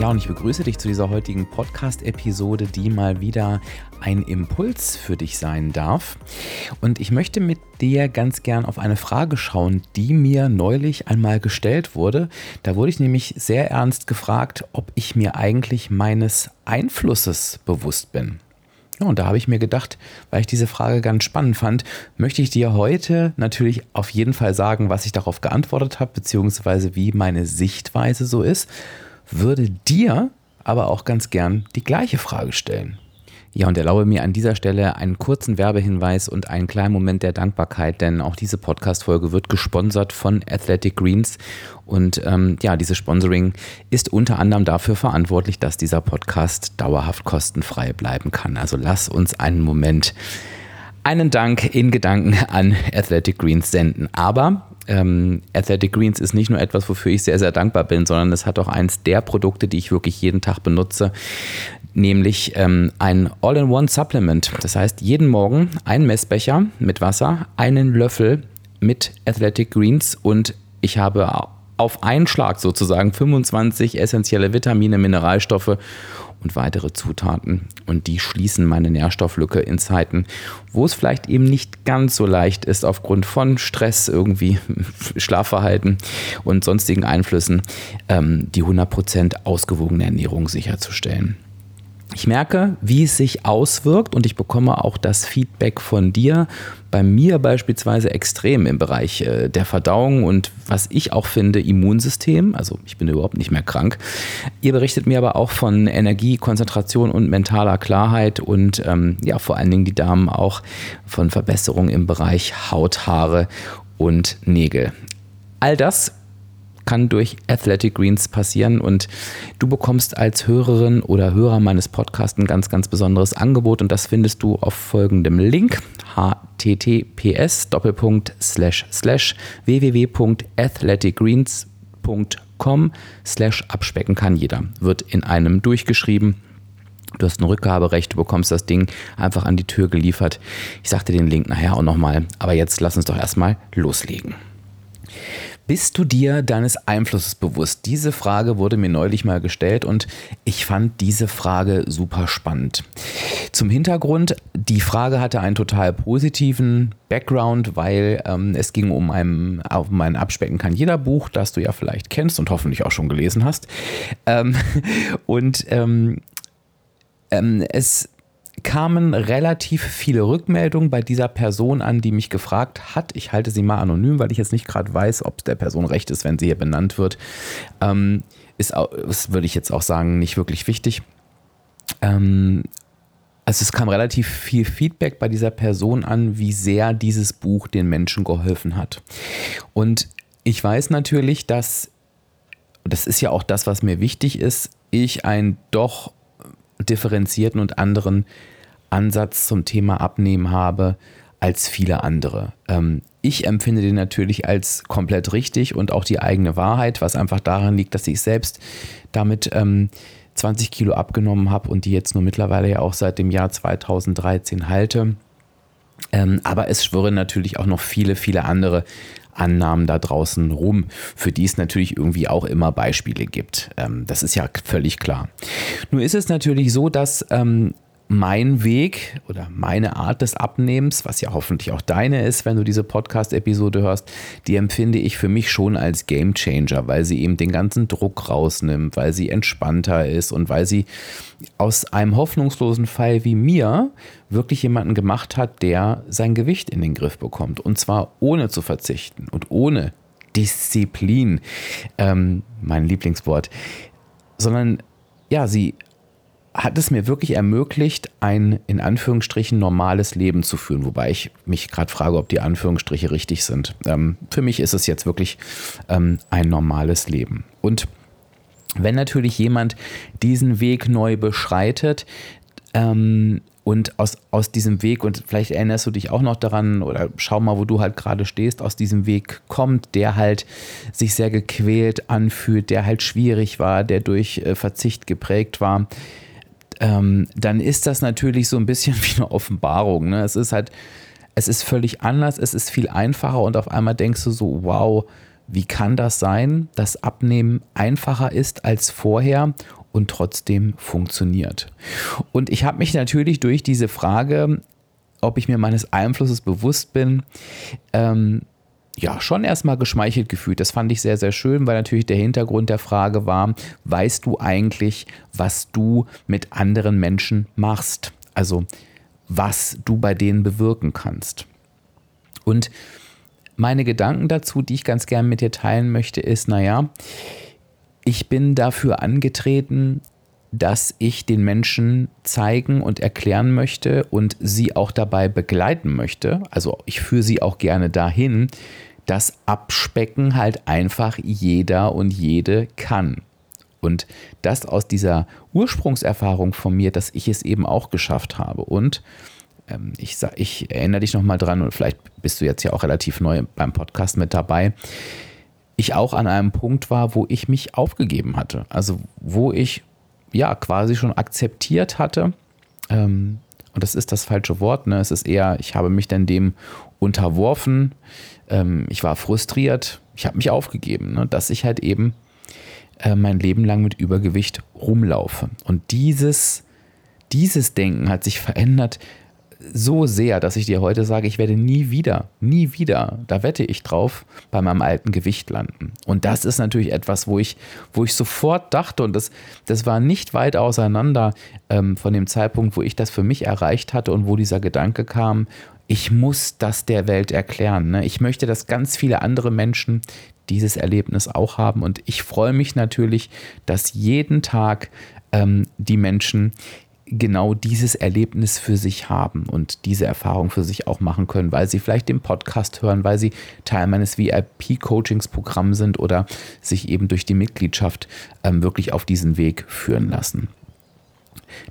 Ja, und ich begrüße dich zu dieser heutigen Podcast-Episode, die mal wieder ein Impuls für dich sein darf. Und ich möchte mit dir ganz gern auf eine Frage schauen, die mir neulich einmal gestellt wurde. Da wurde ich nämlich sehr ernst gefragt, ob ich mir eigentlich meines Einflusses bewusst bin. Ja, und da habe ich mir gedacht, weil ich diese Frage ganz spannend fand, möchte ich dir heute natürlich auf jeden Fall sagen, was ich darauf geantwortet habe, beziehungsweise wie meine Sichtweise so ist würde dir aber auch ganz gern die gleiche Frage stellen. Ja, und erlaube mir an dieser Stelle einen kurzen Werbehinweis und einen kleinen Moment der Dankbarkeit, denn auch diese Podcast-Folge wird gesponsert von Athletic Greens. Und ähm, ja, dieses Sponsoring ist unter anderem dafür verantwortlich, dass dieser Podcast dauerhaft kostenfrei bleiben kann. Also lass uns einen Moment einen Dank in Gedanken an Athletic Greens senden. Aber ähm, Athletic Greens ist nicht nur etwas, wofür ich sehr, sehr dankbar bin, sondern es hat auch eins der Produkte, die ich wirklich jeden Tag benutze, nämlich ähm, ein All-in-One-Supplement. Das heißt, jeden Morgen ein Messbecher mit Wasser, einen Löffel mit Athletic Greens und ich habe auf einen Schlag sozusagen 25 essentielle Vitamine, Mineralstoffe und weitere Zutaten. Und die schließen meine Nährstofflücke in Zeiten, wo es vielleicht eben nicht ganz so leicht ist, aufgrund von Stress, irgendwie Schlafverhalten und sonstigen Einflüssen, ähm, die 100% ausgewogene Ernährung sicherzustellen. Ich merke, wie es sich auswirkt und ich bekomme auch das Feedback von dir, bei mir beispielsweise extrem im Bereich äh, der Verdauung und was ich auch finde, Immunsystem. Also ich bin überhaupt nicht mehr krank. Ihr berichtet mir aber auch von Energie, Konzentration und mentaler Klarheit und ähm, ja, vor allen Dingen die Damen auch von Verbesserungen im Bereich Haut, Haare und Nägel. All das kann durch Athletic Greens passieren und du bekommst als Hörerin oder Hörer meines Podcasts ein ganz, ganz besonderes Angebot und das findest du auf folgendem Link https www.athleticgreens.com slash abspecken kann jeder. Wird in einem durchgeschrieben. Du hast ein Rückgaberecht, du bekommst das Ding einfach an die Tür geliefert. Ich sagte den Link nachher auch nochmal, aber jetzt lass uns doch erstmal loslegen. Bist du dir deines Einflusses bewusst? Diese Frage wurde mir neulich mal gestellt und ich fand diese Frage super spannend. Zum Hintergrund, die Frage hatte einen total positiven Background, weil ähm, es ging um ein, um ein Abspecken kann jeder Buch, das du ja vielleicht kennst und hoffentlich auch schon gelesen hast. Ähm, und ähm, ähm es kamen relativ viele Rückmeldungen bei dieser Person an, die mich gefragt hat. Ich halte sie mal anonym, weil ich jetzt nicht gerade weiß, ob es der Person recht ist, wenn sie hier benannt wird. Ähm, ist, ist, würde ich jetzt auch sagen, nicht wirklich wichtig. Ähm, also es kam relativ viel Feedback bei dieser Person an, wie sehr dieses Buch den Menschen geholfen hat. Und ich weiß natürlich, dass, das ist ja auch das, was mir wichtig ist, ich ein doch differenzierten und anderen Ansatz zum Thema Abnehmen habe als viele andere. Ähm, ich empfinde den natürlich als komplett richtig und auch die eigene Wahrheit, was einfach daran liegt, dass ich selbst damit ähm, 20 Kilo abgenommen habe und die jetzt nur mittlerweile ja auch seit dem Jahr 2013 halte. Ähm, aber es schwirren natürlich auch noch viele, viele andere Annahmen da draußen rum, für die es natürlich irgendwie auch immer Beispiele gibt. Ähm, das ist ja völlig klar. Nur ist es natürlich so, dass ähm, mein Weg oder meine Art des Abnehmens, was ja hoffentlich auch deine ist, wenn du diese Podcast-Episode hörst, die empfinde ich für mich schon als Game Changer, weil sie eben den ganzen Druck rausnimmt, weil sie entspannter ist und weil sie aus einem hoffnungslosen Fall wie mir wirklich jemanden gemacht hat, der sein Gewicht in den Griff bekommt. Und zwar ohne zu verzichten und ohne Disziplin, ähm, mein Lieblingswort, sondern ja, sie hat es mir wirklich ermöglicht, ein in Anführungsstrichen normales Leben zu führen. Wobei ich mich gerade frage, ob die Anführungsstriche richtig sind. Ähm, für mich ist es jetzt wirklich ähm, ein normales Leben. Und wenn natürlich jemand diesen Weg neu beschreitet ähm, Und aus, aus diesem Weg, und vielleicht erinnerst du dich auch noch daran, oder schau mal, wo du halt gerade stehst, aus diesem Weg kommt, der halt sich sehr gequält anfühlt, der halt schwierig war, der durch äh, Verzicht geprägt war, ähm, dann ist das natürlich so ein bisschen wie eine Offenbarung. Ne? Es ist halt, es ist völlig anders, es ist viel einfacher und auf einmal denkst du so, wow, wie kann das sein, dass Abnehmen einfacher ist als vorher und trotzdem funktioniert? Und ich habe mich natürlich durch diese Frage, ob ich mir meines Einflusses bewusst bin, ähm, ja, schon erstmal geschmeichelt gefühlt. Das fand ich sehr, sehr schön, weil natürlich der Hintergrund der Frage war, weißt du eigentlich, was du mit anderen Menschen machst? Also, was du bei denen bewirken kannst. Und meine Gedanken dazu, die ich ganz gern mit dir teilen möchte, ist, naja, ich bin dafür angetreten, dass ich den Menschen zeigen und erklären möchte und sie auch dabei begleiten möchte. Also ich führe sie auch gerne dahin, dass Abspecken halt einfach jeder und jede kann. Und das aus dieser Ursprungserfahrung von mir, dass ich es eben auch geschafft habe. Und ähm, ich, ich erinnere dich nochmal dran und vielleicht bist du jetzt ja auch relativ neu beim Podcast mit dabei. Ich auch an einem Punkt war, wo ich mich aufgegeben hatte. Also wo ich ja quasi schon akzeptiert hatte. Ähm, und das ist das falsche Wort. Ne? Es ist eher, ich habe mich dann dem unterworfen. Ähm, ich war frustriert. Ich habe mich aufgegeben, ne? dass ich halt eben äh, mein Leben lang mit Übergewicht rumlaufe. Und dieses, dieses Denken hat sich verändert so sehr, dass ich dir heute sage, ich werde nie wieder, nie wieder, da wette ich drauf, bei meinem alten Gewicht landen. Und das ist natürlich etwas, wo ich, wo ich sofort dachte, und das, das war nicht weit auseinander ähm, von dem Zeitpunkt, wo ich das für mich erreicht hatte und wo dieser Gedanke kam, ich muss das der Welt erklären. Ne? Ich möchte, dass ganz viele andere Menschen dieses Erlebnis auch haben. Und ich freue mich natürlich, dass jeden Tag ähm, die Menschen genau dieses Erlebnis für sich haben und diese Erfahrung für sich auch machen können, weil sie vielleicht den Podcast hören, weil sie Teil meines VIP-Coachings-Programms sind oder sich eben durch die Mitgliedschaft ähm, wirklich auf diesen Weg führen lassen.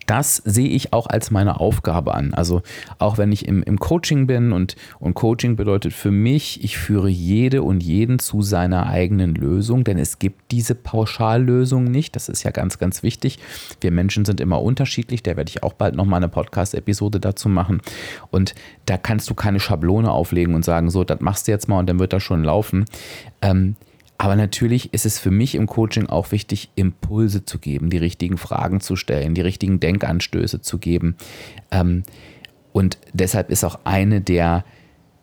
Das sehe ich auch als meine Aufgabe an. Also auch wenn ich im, im Coaching bin und, und Coaching bedeutet für mich, ich führe jede und jeden zu seiner eigenen Lösung, denn es gibt diese Pauschallösung nicht. Das ist ja ganz, ganz wichtig. Wir Menschen sind immer unterschiedlich. Da werde ich auch bald nochmal eine Podcast-Episode dazu machen. Und da kannst du keine Schablone auflegen und sagen, so, das machst du jetzt mal und dann wird das schon laufen. Ähm, aber natürlich ist es für mich im Coaching auch wichtig, Impulse zu geben, die richtigen Fragen zu stellen, die richtigen Denkanstöße zu geben. Ähm, und deshalb ist auch eine der,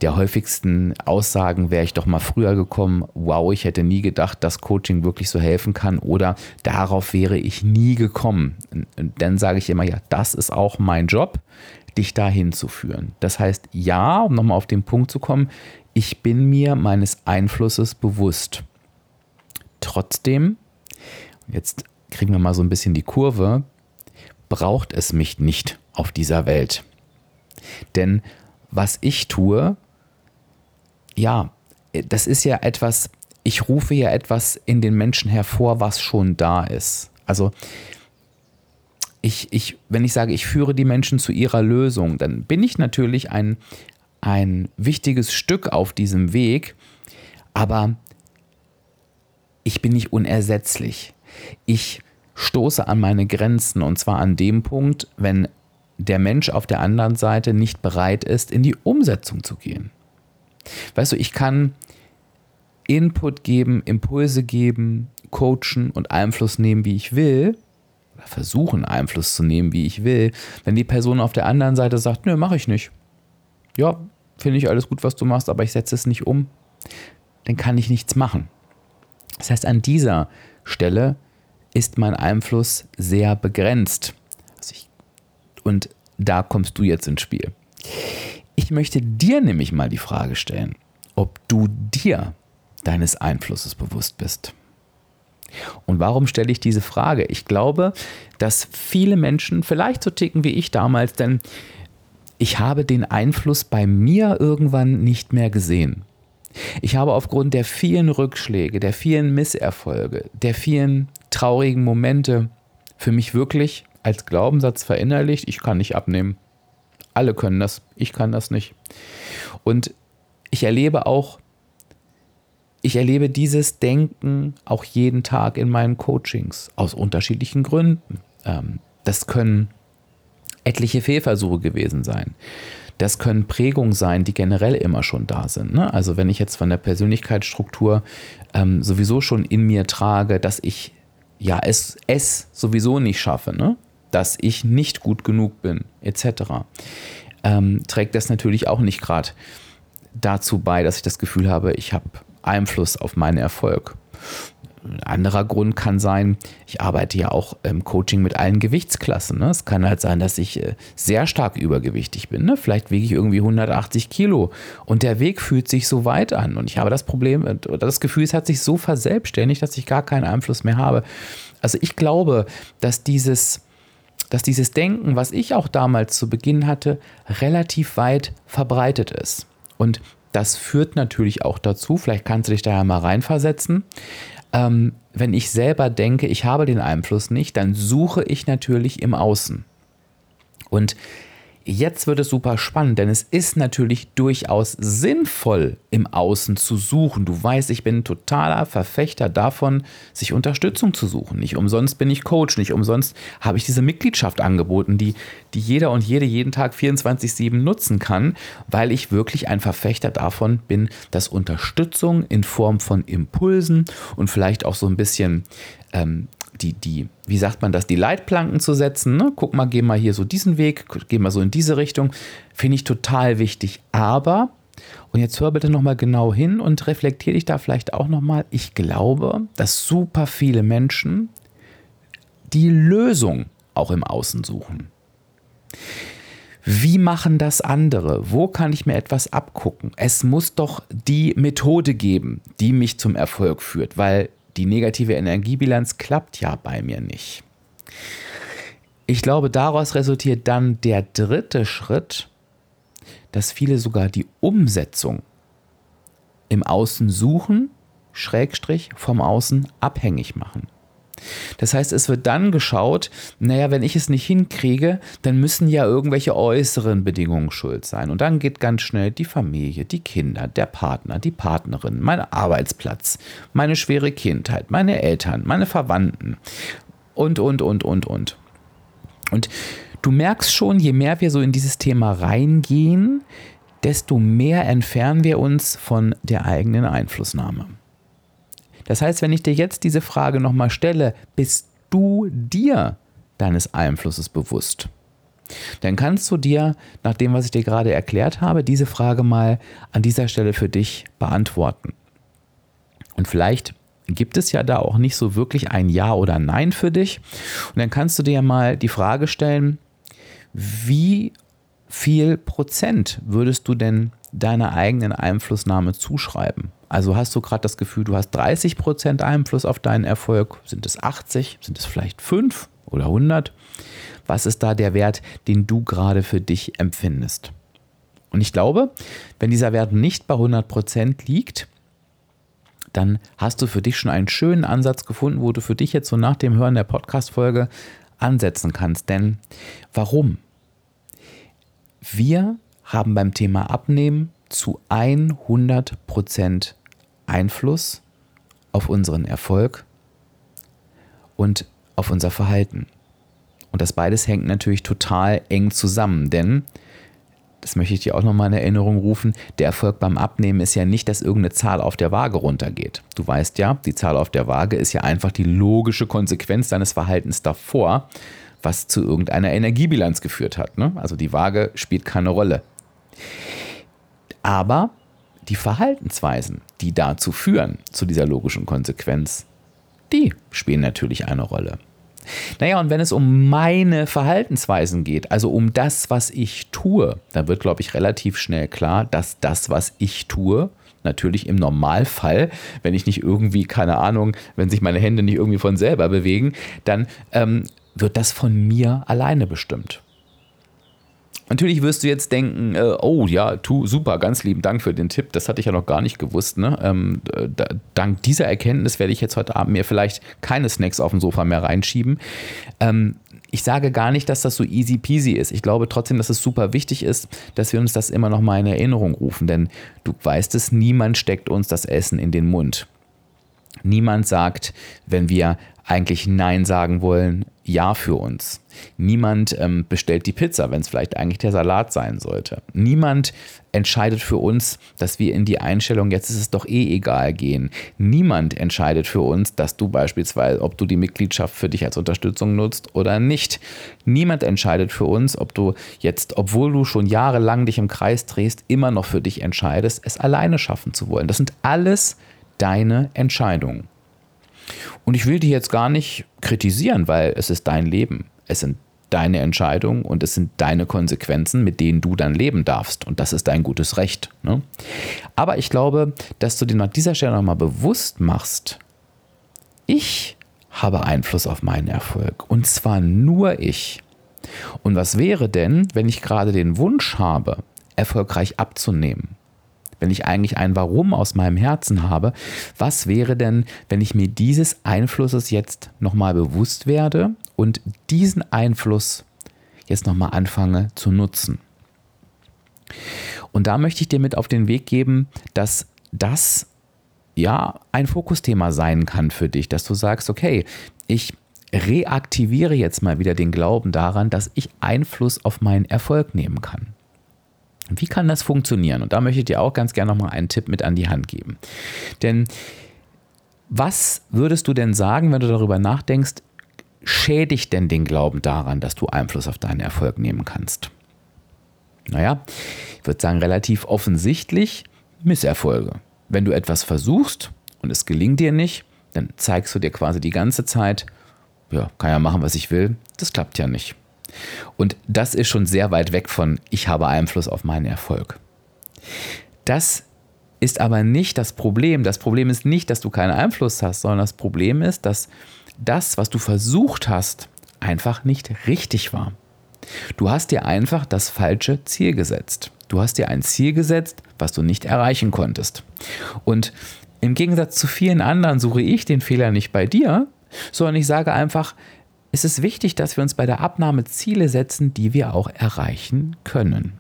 der häufigsten Aussagen, wäre ich doch mal früher gekommen, wow, ich hätte nie gedacht, dass Coaching wirklich so helfen kann oder darauf wäre ich nie gekommen. Und dann sage ich immer, ja, das ist auch mein Job, dich dahin zu führen. Das heißt, ja, um nochmal auf den Punkt zu kommen, ich bin mir meines Einflusses bewusst. Trotzdem, jetzt kriegen wir mal so ein bisschen die Kurve, braucht es mich nicht auf dieser Welt. Denn was ich tue, ja, das ist ja etwas, ich rufe ja etwas in den Menschen hervor, was schon da ist. Also ich, ich, wenn ich sage, ich führe die Menschen zu ihrer Lösung, dann bin ich natürlich ein, ein wichtiges Stück auf diesem Weg, aber ich bin nicht unersetzlich. Ich stoße an meine Grenzen und zwar an dem Punkt, wenn der Mensch auf der anderen Seite nicht bereit ist, in die Umsetzung zu gehen. Weißt du, ich kann Input geben, Impulse geben, coachen und Einfluss nehmen, wie ich will, oder versuchen Einfluss zu nehmen, wie ich will, wenn die Person auf der anderen Seite sagt, nö, mache ich nicht. Ja, finde ich alles gut, was du machst, aber ich setze es nicht um, dann kann ich nichts machen. Das heißt, an dieser Stelle ist mein Einfluss sehr begrenzt. Also und da kommst du jetzt ins Spiel. Ich möchte dir nämlich mal die Frage stellen, ob du dir deines Einflusses bewusst bist. Und warum stelle ich diese Frage? Ich glaube, dass viele Menschen vielleicht so ticken wie ich damals, denn ich habe den Einfluss bei mir irgendwann nicht mehr gesehen. Ich habe aufgrund der vielen Rückschläge, der vielen Misserfolge, der vielen traurigen Momente für mich wirklich als Glaubenssatz verinnerlicht, ich kann nicht abnehmen. Alle können das, ich kann das nicht. Und ich erlebe auch, ich erlebe dieses Denken auch jeden Tag in meinen Coachings aus unterschiedlichen Gründen. Ähm, das können etliche Fehlversuche gewesen sein. Das können Prägungen sein, die generell immer schon da sind. Ne? Also wenn ich jetzt von der Persönlichkeitsstruktur ähm, sowieso schon in mir trage, dass ich ja es, es sowieso nicht schaffe, ne? dass ich nicht gut genug bin, etc., ähm, trägt das natürlich auch nicht gerade dazu bei, dass ich das Gefühl habe, ich habe Einfluss auf meinen Erfolg. Ein anderer Grund kann sein, ich arbeite ja auch im Coaching mit allen Gewichtsklassen. Ne? Es kann halt sein, dass ich äh, sehr stark übergewichtig bin. Ne? Vielleicht wiege ich irgendwie 180 Kilo und der Weg fühlt sich so weit an. Und ich habe das Problem äh, oder das Gefühl, es hat sich so verselbstständigt, dass ich gar keinen Einfluss mehr habe. Also ich glaube, dass dieses, dass dieses Denken, was ich auch damals zu Beginn hatte, relativ weit verbreitet ist. Und das führt natürlich auch dazu, vielleicht kannst du dich da ja mal reinversetzen, ähm, wenn ich selber denke, ich habe den Einfluss nicht, dann suche ich natürlich im Außen. Und Jetzt wird es super spannend, denn es ist natürlich durchaus sinnvoll, im Außen zu suchen. Du weißt, ich bin ein totaler Verfechter davon, sich Unterstützung zu suchen. Nicht umsonst bin ich Coach, nicht umsonst habe ich diese Mitgliedschaft angeboten, die, die jeder und jede jeden Tag 24-7 nutzen kann, weil ich wirklich ein Verfechter davon bin, dass Unterstützung in Form von Impulsen und vielleicht auch so ein bisschen ähm, die, die, wie sagt man das, die Leitplanken zu setzen. Ne? Guck mal, geh mal hier so diesen Weg, geh mal so in diese Richtung. Finde ich total wichtig. Aber, und jetzt hör bitte nochmal genau hin und reflektiere dich da vielleicht auch nochmal. Ich glaube, dass super viele Menschen die Lösung auch im Außen suchen. Wie machen das andere? Wo kann ich mir etwas abgucken? Es muss doch die Methode geben, die mich zum Erfolg führt, weil die negative Energiebilanz klappt ja bei mir nicht. Ich glaube, daraus resultiert dann der dritte Schritt, dass viele sogar die Umsetzung im Außen suchen, Schrägstrich vom Außen abhängig machen. Das heißt, es wird dann geschaut, naja, wenn ich es nicht hinkriege, dann müssen ja irgendwelche äußeren Bedingungen schuld sein. Und dann geht ganz schnell die Familie, die Kinder, der Partner, die Partnerin, mein Arbeitsplatz, meine schwere Kindheit, meine Eltern, meine Verwandten und, und, und, und, und. Und du merkst schon, je mehr wir so in dieses Thema reingehen, desto mehr entfernen wir uns von der eigenen Einflussnahme. Das heißt, wenn ich dir jetzt diese Frage nochmal stelle, bist du dir deines Einflusses bewusst? Dann kannst du dir, nach dem, was ich dir gerade erklärt habe, diese Frage mal an dieser Stelle für dich beantworten. Und vielleicht gibt es ja da auch nicht so wirklich ein Ja oder Nein für dich. Und dann kannst du dir mal die Frage stellen, wie viel Prozent würdest du denn deiner eigenen Einflussnahme zuschreiben? Also hast du gerade das Gefühl, du hast 30 Prozent Einfluss auf deinen Erfolg? Sind es 80? Sind es vielleicht 5 oder 100? Was ist da der Wert, den du gerade für dich empfindest? Und ich glaube, wenn dieser Wert nicht bei 100 Prozent liegt, dann hast du für dich schon einen schönen Ansatz gefunden, wo du für dich jetzt so nach dem Hören der Podcast-Folge ansetzen kannst. Denn warum? Wir haben beim Thema Abnehmen zu 100 Prozent Einfluss auf unseren Erfolg und auf unser Verhalten. Und das beides hängt natürlich total eng zusammen, denn, das möchte ich dir auch nochmal in Erinnerung rufen, der Erfolg beim Abnehmen ist ja nicht, dass irgendeine Zahl auf der Waage runtergeht. Du weißt ja, die Zahl auf der Waage ist ja einfach die logische Konsequenz deines Verhaltens davor, was zu irgendeiner Energiebilanz geführt hat. Ne? Also die Waage spielt keine Rolle. Aber die Verhaltensweisen, die dazu führen, zu dieser logischen Konsequenz, die spielen natürlich eine Rolle. Naja, und wenn es um meine Verhaltensweisen geht, also um das, was ich tue, dann wird, glaube ich, relativ schnell klar, dass das, was ich tue, natürlich im Normalfall, wenn ich nicht irgendwie, keine Ahnung, wenn sich meine Hände nicht irgendwie von selber bewegen, dann ähm, wird das von mir alleine bestimmt. Natürlich wirst du jetzt denken, äh, oh ja, tu super, ganz lieben Dank für den Tipp. Das hatte ich ja noch gar nicht gewusst. Ne? Ähm, da, dank dieser Erkenntnis werde ich jetzt heute Abend mir vielleicht keine Snacks auf dem Sofa mehr reinschieben. Ähm, ich sage gar nicht, dass das so easy peasy ist. Ich glaube trotzdem, dass es super wichtig ist, dass wir uns das immer noch mal in Erinnerung rufen. Denn du weißt es, niemand steckt uns das Essen in den Mund. Niemand sagt, wenn wir eigentlich Nein sagen wollen, Ja für uns. Niemand ähm, bestellt die Pizza, wenn es vielleicht eigentlich der Salat sein sollte. Niemand entscheidet für uns, dass wir in die Einstellung, jetzt ist es doch eh egal gehen. Niemand entscheidet für uns, dass du beispielsweise, ob du die Mitgliedschaft für dich als Unterstützung nutzt oder nicht. Niemand entscheidet für uns, ob du jetzt, obwohl du schon jahrelang dich im Kreis drehst, immer noch für dich entscheidest, es alleine schaffen zu wollen. Das sind alles deine Entscheidungen. Und ich will dich jetzt gar nicht kritisieren, weil es ist dein Leben. Es sind deine Entscheidungen und es sind deine Konsequenzen, mit denen du dann leben darfst. Und das ist dein gutes Recht. Ne? Aber ich glaube, dass du dir an dieser Stelle nochmal bewusst machst, ich habe Einfluss auf meinen Erfolg. Und zwar nur ich. Und was wäre denn, wenn ich gerade den Wunsch habe, erfolgreich abzunehmen? Wenn ich eigentlich ein Warum aus meinem Herzen habe, was wäre denn, wenn ich mir dieses Einflusses jetzt nochmal bewusst werde und diesen Einfluss jetzt nochmal anfange zu nutzen? Und da möchte ich dir mit auf den Weg geben, dass das ja ein Fokusthema sein kann für dich, dass du sagst, okay, ich reaktiviere jetzt mal wieder den Glauben daran, dass ich Einfluss auf meinen Erfolg nehmen kann. Wie kann das funktionieren? Und da möchte ich dir auch ganz gerne nochmal einen Tipp mit an die Hand geben. Denn was würdest du denn sagen, wenn du darüber nachdenkst, schädigt denn den Glauben daran, dass du Einfluss auf deinen Erfolg nehmen kannst? Naja, ich würde sagen, relativ offensichtlich Misserfolge. Wenn du etwas versuchst und es gelingt dir nicht, dann zeigst du dir quasi die ganze Zeit, ja, kann ja machen, was ich will, das klappt ja nicht. Und das ist schon sehr weit weg von, ich habe Einfluss auf meinen Erfolg. Das ist aber nicht das Problem. Das Problem ist nicht, dass du keinen Einfluss hast, sondern das Problem ist, dass das, was du versucht hast, einfach nicht richtig war. Du hast dir einfach das falsche Ziel gesetzt. Du hast dir ein Ziel gesetzt, was du nicht erreichen konntest. Und im Gegensatz zu vielen anderen suche ich den Fehler nicht bei dir, sondern ich sage einfach, ist es wichtig, dass wir uns bei der Abnahme Ziele setzen, die wir auch erreichen können.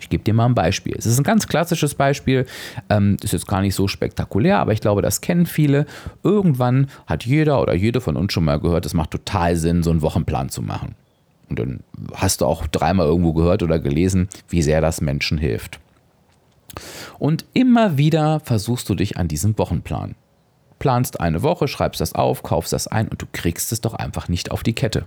Ich gebe dir mal ein Beispiel. Es ist ein ganz klassisches Beispiel, ähm, ist jetzt gar nicht so spektakulär, aber ich glaube, das kennen viele. Irgendwann hat jeder oder jede von uns schon mal gehört, es macht total Sinn, so einen Wochenplan zu machen. Und dann hast du auch dreimal irgendwo gehört oder gelesen, wie sehr das Menschen hilft. Und immer wieder versuchst du dich an diesem Wochenplan planst eine Woche, schreibst das auf, kaufst das ein und du kriegst es doch einfach nicht auf die Kette.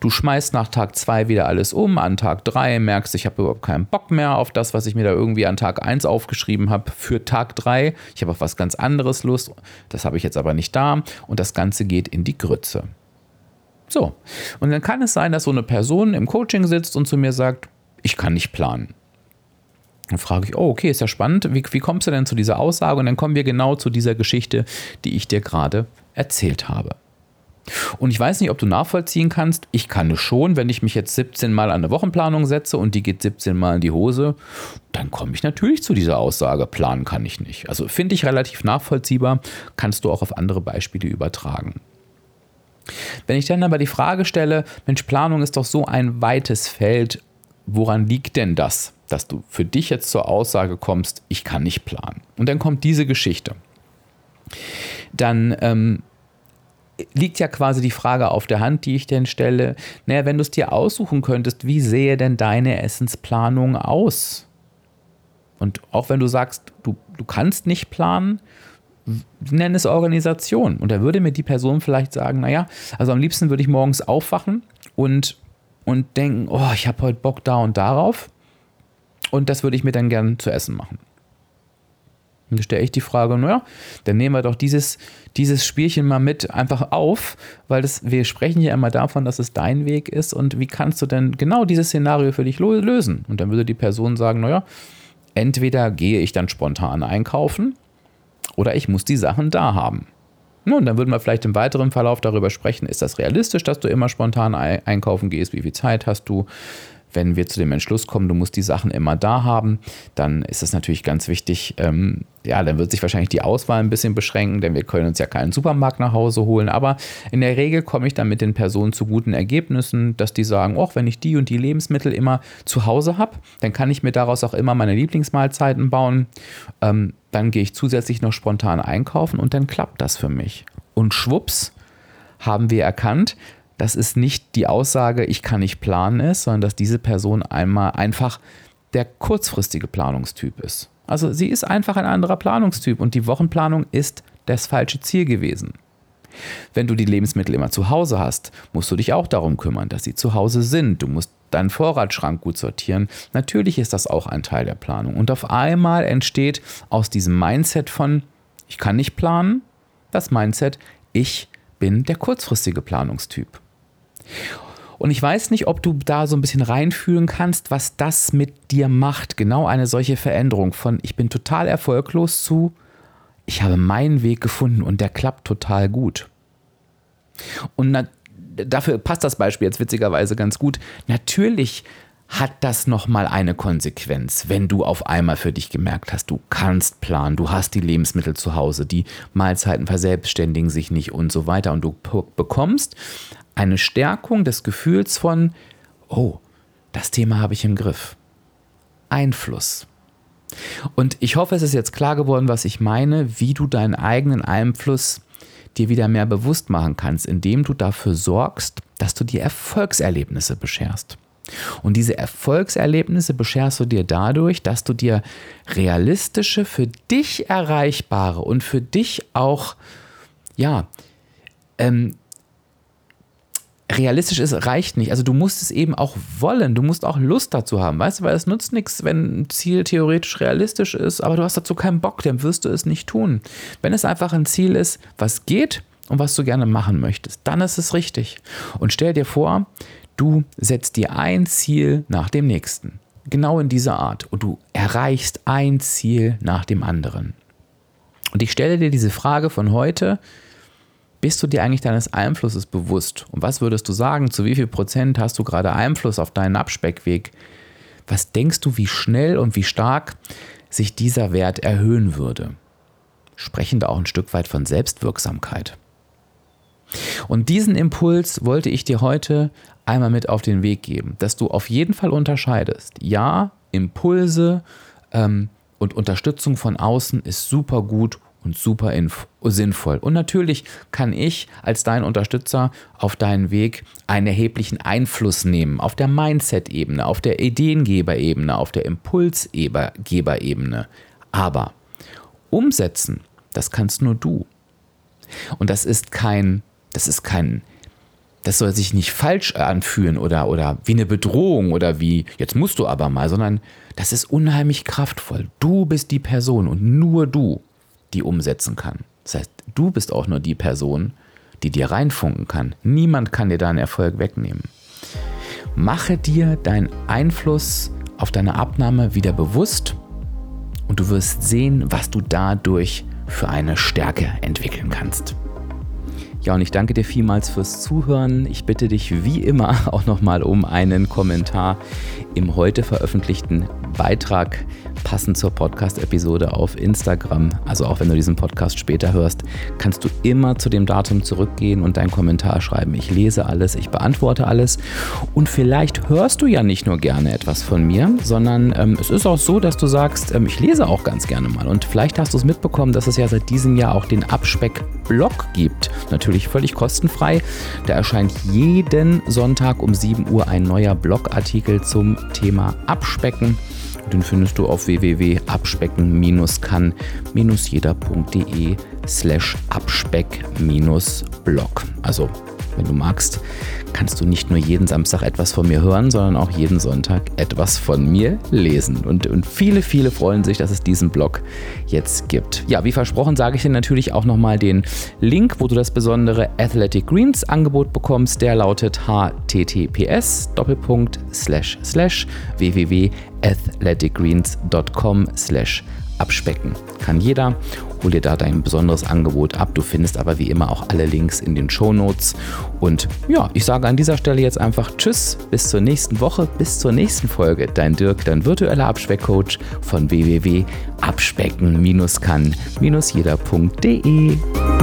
Du schmeißt nach Tag 2 wieder alles um, an Tag 3 merkst, ich habe überhaupt keinen Bock mehr auf das, was ich mir da irgendwie an Tag 1 aufgeschrieben habe für Tag 3. Ich habe auf was ganz anderes Lust, das habe ich jetzt aber nicht da und das Ganze geht in die Grütze. So, und dann kann es sein, dass so eine Person im Coaching sitzt und zu mir sagt, ich kann nicht planen. Dann frage ich, oh, okay, ist ja spannend. Wie, wie kommst du denn zu dieser Aussage? Und dann kommen wir genau zu dieser Geschichte, die ich dir gerade erzählt habe. Und ich weiß nicht, ob du nachvollziehen kannst. Ich kann es schon, wenn ich mich jetzt 17 Mal an eine Wochenplanung setze und die geht 17 Mal in die Hose, dann komme ich natürlich zu dieser Aussage. Planen kann ich nicht. Also finde ich relativ nachvollziehbar, kannst du auch auf andere Beispiele übertragen. Wenn ich dann aber die Frage stelle, Mensch, Planung ist doch so ein weites Feld, woran liegt denn das? dass du für dich jetzt zur Aussage kommst, ich kann nicht planen. Und dann kommt diese Geschichte. Dann ähm, liegt ja quasi die Frage auf der Hand, die ich denn stelle. Naja, wenn du es dir aussuchen könntest, wie sähe denn deine Essensplanung aus? Und auch wenn du sagst, du, du kannst nicht planen, nenn es Organisation. Und da würde mir die Person vielleicht sagen, naja, also am liebsten würde ich morgens aufwachen und, und denken, oh, ich habe heute Bock da und darauf. Und das würde ich mir dann gern zu essen machen. Dann stelle ich die Frage, naja, dann nehmen wir doch dieses, dieses Spielchen mal mit einfach auf, weil das, wir sprechen ja immer davon, dass es dein Weg ist und wie kannst du denn genau dieses Szenario für dich lösen? Und dann würde die Person sagen, naja, entweder gehe ich dann spontan einkaufen oder ich muss die Sachen da haben. Nun, dann würden wir vielleicht im weiteren Verlauf darüber sprechen, ist das realistisch, dass du immer spontan einkaufen gehst, wie viel Zeit hast du, wenn wir zu dem Entschluss kommen, du musst die Sachen immer da haben, dann ist es natürlich ganz wichtig, ähm, ja, dann wird sich wahrscheinlich die Auswahl ein bisschen beschränken, denn wir können uns ja keinen Supermarkt nach Hause holen. Aber in der Regel komme ich dann mit den Personen zu guten Ergebnissen, dass die sagen, auch wenn ich die und die Lebensmittel immer zu Hause habe, dann kann ich mir daraus auch immer meine Lieblingsmahlzeiten bauen. Ähm, dann gehe ich zusätzlich noch spontan einkaufen und dann klappt das für mich. Und schwupps haben wir erkannt, dass es nicht die Aussage, ich kann nicht planen ist, sondern dass diese Person einmal einfach der kurzfristige Planungstyp ist. Also sie ist einfach ein anderer Planungstyp und die Wochenplanung ist das falsche Ziel gewesen. Wenn du die Lebensmittel immer zu Hause hast, musst du dich auch darum kümmern, dass sie zu Hause sind. Du musst deinen Vorratsschrank gut sortieren. Natürlich ist das auch ein Teil der Planung. Und auf einmal entsteht aus diesem Mindset von, ich kann nicht planen, das Mindset, ich bin der kurzfristige Planungstyp. Und ich weiß nicht, ob du da so ein bisschen reinfühlen kannst, was das mit dir macht. Genau eine solche Veränderung von ich bin total erfolglos zu ich habe meinen Weg gefunden und der klappt total gut. Und na, dafür passt das Beispiel jetzt witzigerweise ganz gut. Natürlich hat das nochmal eine Konsequenz, wenn du auf einmal für dich gemerkt hast, du kannst planen, du hast die Lebensmittel zu Hause, die Mahlzeiten verselbstständigen sich nicht und so weiter und du bekommst eine Stärkung des Gefühls von, oh, das Thema habe ich im Griff. Einfluss. Und ich hoffe, es ist jetzt klar geworden, was ich meine, wie du deinen eigenen Einfluss dir wieder mehr bewusst machen kannst, indem du dafür sorgst, dass du dir Erfolgserlebnisse bescherst. Und diese Erfolgserlebnisse bescherst du dir dadurch, dass du dir realistische, für dich erreichbare und für dich auch, ja, ähm, realistisch ist, reicht nicht. Also du musst es eben auch wollen, du musst auch Lust dazu haben, weißt du, weil es nützt nichts, wenn ein Ziel theoretisch realistisch ist, aber du hast dazu keinen Bock, dann wirst du es nicht tun. Wenn es einfach ein Ziel ist, was geht und was du gerne machen möchtest, dann ist es richtig. Und stell dir vor, du setzt dir ein Ziel nach dem nächsten. Genau in dieser Art. Und du erreichst ein Ziel nach dem anderen. Und ich stelle dir diese Frage von heute, bist du dir eigentlich deines Einflusses bewusst? Und was würdest du sagen? Zu wie viel Prozent hast du gerade Einfluss auf deinen Abspeckweg? Was denkst du, wie schnell und wie stark sich dieser Wert erhöhen würde? Sprechen da auch ein Stück weit von Selbstwirksamkeit. Und diesen Impuls wollte ich dir heute einmal mit auf den Weg geben, dass du auf jeden Fall unterscheidest. Ja, Impulse ähm, und Unterstützung von außen ist super gut und super sinnvoll. Und natürlich kann ich als dein Unterstützer auf deinen Weg einen erheblichen Einfluss nehmen, auf der Mindset-Ebene, auf der Ideengeberebene, auf der Impulsgeberebene. Aber umsetzen, das kannst nur du. Und das ist kein, das ist kein, das soll sich nicht falsch anfühlen oder, oder wie eine Bedrohung oder wie, jetzt musst du aber mal, sondern das ist unheimlich kraftvoll. Du bist die Person und nur du die umsetzen kann. Das heißt, du bist auch nur die Person, die dir reinfunken kann. Niemand kann dir deinen Erfolg wegnehmen. Mache dir deinen Einfluss auf deine Abnahme wieder bewusst und du wirst sehen, was du dadurch für eine Stärke entwickeln kannst. Ja, und ich danke dir vielmals fürs Zuhören. Ich bitte dich wie immer auch nochmal um einen Kommentar im heute veröffentlichten Beitrag passend zur Podcast-Episode auf Instagram. Also auch wenn du diesen Podcast später hörst, kannst du immer zu dem Datum zurückgehen und deinen Kommentar schreiben. Ich lese alles, ich beantworte alles. Und vielleicht hörst du ja nicht nur gerne etwas von mir, sondern ähm, es ist auch so, dass du sagst, ähm, ich lese auch ganz gerne mal. Und vielleicht hast du es mitbekommen, dass es ja seit diesem Jahr auch den Abspeck-Blog gibt. Natürlich völlig kostenfrei. Da erscheint jeden Sonntag um 7 Uhr ein neuer Blogartikel zum Thema Abspecken. Den findest du auf www.abspecken-kann-jeder.de slash abspeck-blog. Also, wenn du magst, kannst du nicht nur jeden Samstag etwas von mir hören, sondern auch jeden Sonntag etwas von mir lesen. Und, und viele, viele freuen sich, dass es diesen Blog jetzt gibt. Ja, wie versprochen, sage ich dir natürlich auch nochmal den Link, wo du das besondere Athletic Greens Angebot bekommst. Der lautet https www.athleticgreens.com abspecken. Kann jeder. Hol dir da dein besonderes Angebot ab. Du findest aber wie immer auch alle Links in den Show Notes. Und ja, ich sage an dieser Stelle jetzt einfach Tschüss, bis zur nächsten Woche, bis zur nächsten Folge. Dein Dirk, dein virtueller Abspeckcoach von www.abspecken-kann-jeder.de.